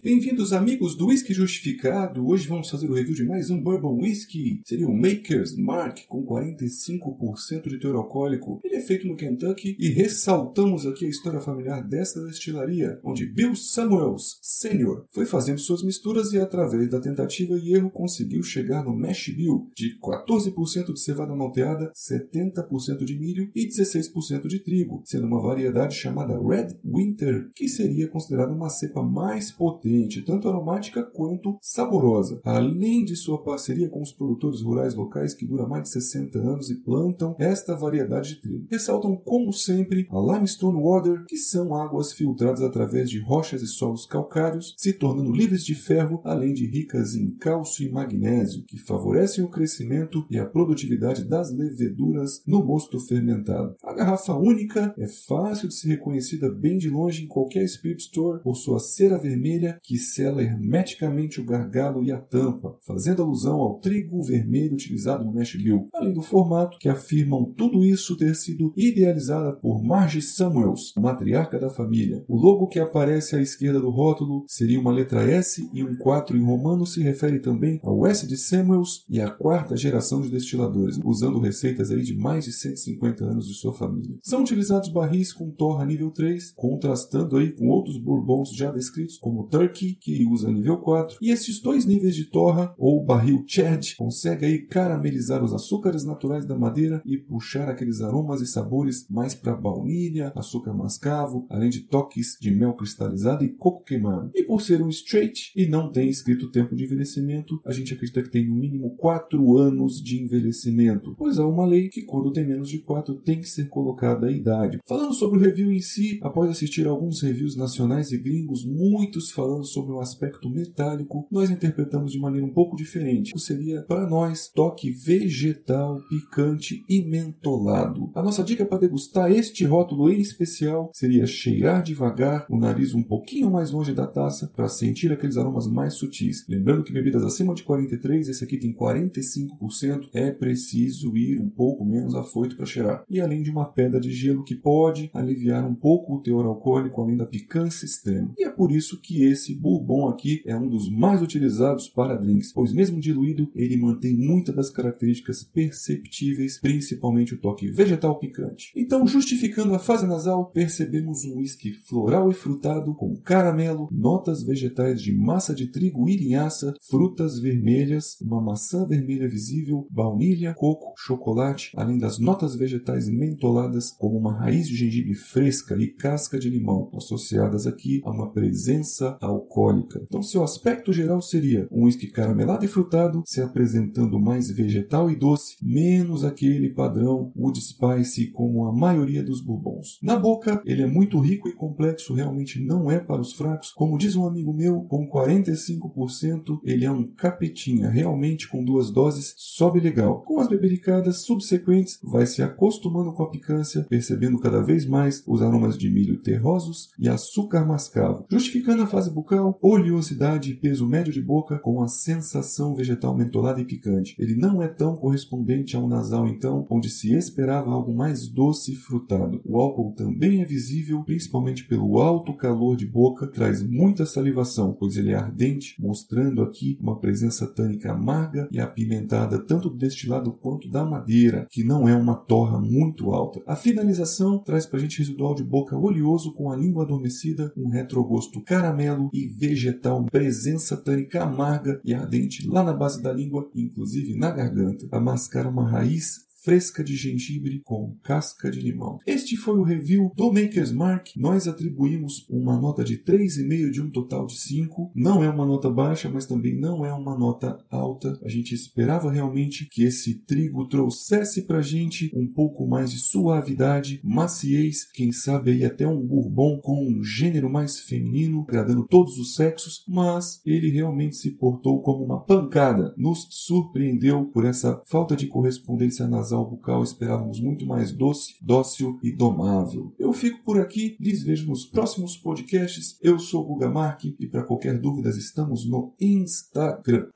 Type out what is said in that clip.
Bem-vindos, amigos do Whisky Justificado. Hoje vamos fazer o review de mais um Bourbon Whisky. Seria o Maker's Mark, com 45% de teor alcoólico. Ele é feito no Kentucky e ressaltamos aqui a história familiar desta destilaria, onde Bill Samuels Sr. foi fazendo suas misturas e, através da tentativa e erro, conseguiu chegar no Mash Bill de 14% de cevada malteada, 70% de milho e 16% de trigo, sendo uma variedade chamada Red Winter, que seria considerada uma cepa mais potente tanto aromática quanto saborosa. Além de sua parceria com os produtores rurais locais que dura mais de 60 anos e plantam esta variedade de trigo. Ressaltam, como sempre, a limestone water, que são águas filtradas através de rochas e solos calcários, se tornando livres de ferro, além de ricas em cálcio e magnésio, que favorecem o crescimento e a produtividade das leveduras no mosto fermentado. A garrafa única é fácil de ser reconhecida bem de longe em qualquer spirit store por sua cera vermelha que sela hermeticamente o gargalo e a tampa, fazendo alusão ao trigo vermelho utilizado no Nashville, além do formato que afirmam tudo isso ter sido idealizada por Margie Samuels, matriarca da família. O logo que aparece à esquerda do rótulo seria uma letra S e um 4 em romano se refere também ao S de Samuels e à quarta geração de destiladores, usando receitas aí de mais de 150 anos de sua família. São utilizados barris com torra nível 3, contrastando aí com outros bourbons já descritos como Turkey, que usa nível 4, e esses dois níveis de torra, ou barril Chad, consegue aí caramelizar os açúcares naturais da madeira e puxar aqueles aromas e sabores mais para baunilha, açúcar mascavo, além de toques de mel cristalizado e coco queimado. E por ser um straight e não tem escrito tempo de envelhecimento, a gente acredita que tem no mínimo 4 anos de envelhecimento, pois há uma lei que quando tem menos de 4 tem que ser colocada a idade. Falando sobre o review em si, após assistir alguns reviews nacionais e gringos, muitos falando falando sobre o aspecto metálico, nós interpretamos de maneira um pouco diferente. O seria, para nós, toque vegetal, picante e mentolado. A nossa dica para degustar este rótulo em especial seria cheirar devagar, o nariz um pouquinho mais longe da taça, para sentir aqueles aromas mais sutis. Lembrando que bebidas acima de 43, esse aqui tem 45%, é preciso ir um pouco menos afoito para cheirar. E além de uma pedra de gelo que pode aliviar um pouco o teor alcoólico, além da picância extrema. E é por isso que esse esse bourbon aqui é um dos mais utilizados para drinks, pois mesmo diluído, ele mantém muitas das características perceptíveis, principalmente o toque vegetal picante. Então, justificando a fase nasal, percebemos um whisky floral e frutado com caramelo, notas vegetais de massa de trigo e linhaça, frutas vermelhas, uma maçã vermelha visível, baunilha, coco, chocolate, além das notas vegetais mentoladas como uma raiz de gengibre fresca e casca de limão, associadas aqui a uma presença alcoólica. Então, seu aspecto geral seria um whisky caramelado e frutado, se apresentando mais vegetal e doce, menos aquele padrão wood spice como a maioria dos bourbons. Na boca, ele é muito rico e complexo, realmente não é para os fracos. Como diz um amigo meu, com 45%, ele é um capetinha, realmente com duas doses, sobe legal. Com as bebericadas subsequentes, vai se acostumando com a picância, percebendo cada vez mais os aromas de milho terrosos e açúcar mascavo, justificando a fase bucal, oleosidade e peso médio de boca com a sensação vegetal mentolada e picante. Ele não é tão correspondente ao nasal, então, onde se esperava algo mais doce e frutado. O álcool também é visível, principalmente pelo alto calor de boca, traz muita salivação, pois ele é ardente, mostrando aqui uma presença tânica amarga e apimentada tanto do destilado quanto da madeira, que não é uma torra muito alta. A finalização traz para a gente residual de boca oleoso com a língua adormecida, um retrogosto caramelo e vegetal, presença tânica amarga e ardente lá na base da língua, inclusive na garganta. A mascara uma raiz fresca de gengibre com casca de limão. Este foi o review do Maker's Mark. Nós atribuímos uma nota de 3,5 de um total de 5. Não é uma nota baixa, mas também não é uma nota alta. A gente esperava realmente que esse trigo trouxesse pra gente um pouco mais de suavidade, maciez, quem sabe aí até um bourbon com um gênero mais feminino, agradando todos os sexos, mas ele realmente se portou como uma pancada. Nos surpreendeu por essa falta de correspondência nasal nasal bucal esperávamos muito mais doce, dócil e domável. Eu fico por aqui, lhes vejo nos próximos podcasts. Eu sou o Guga Mark e para qualquer dúvida estamos no Instagram.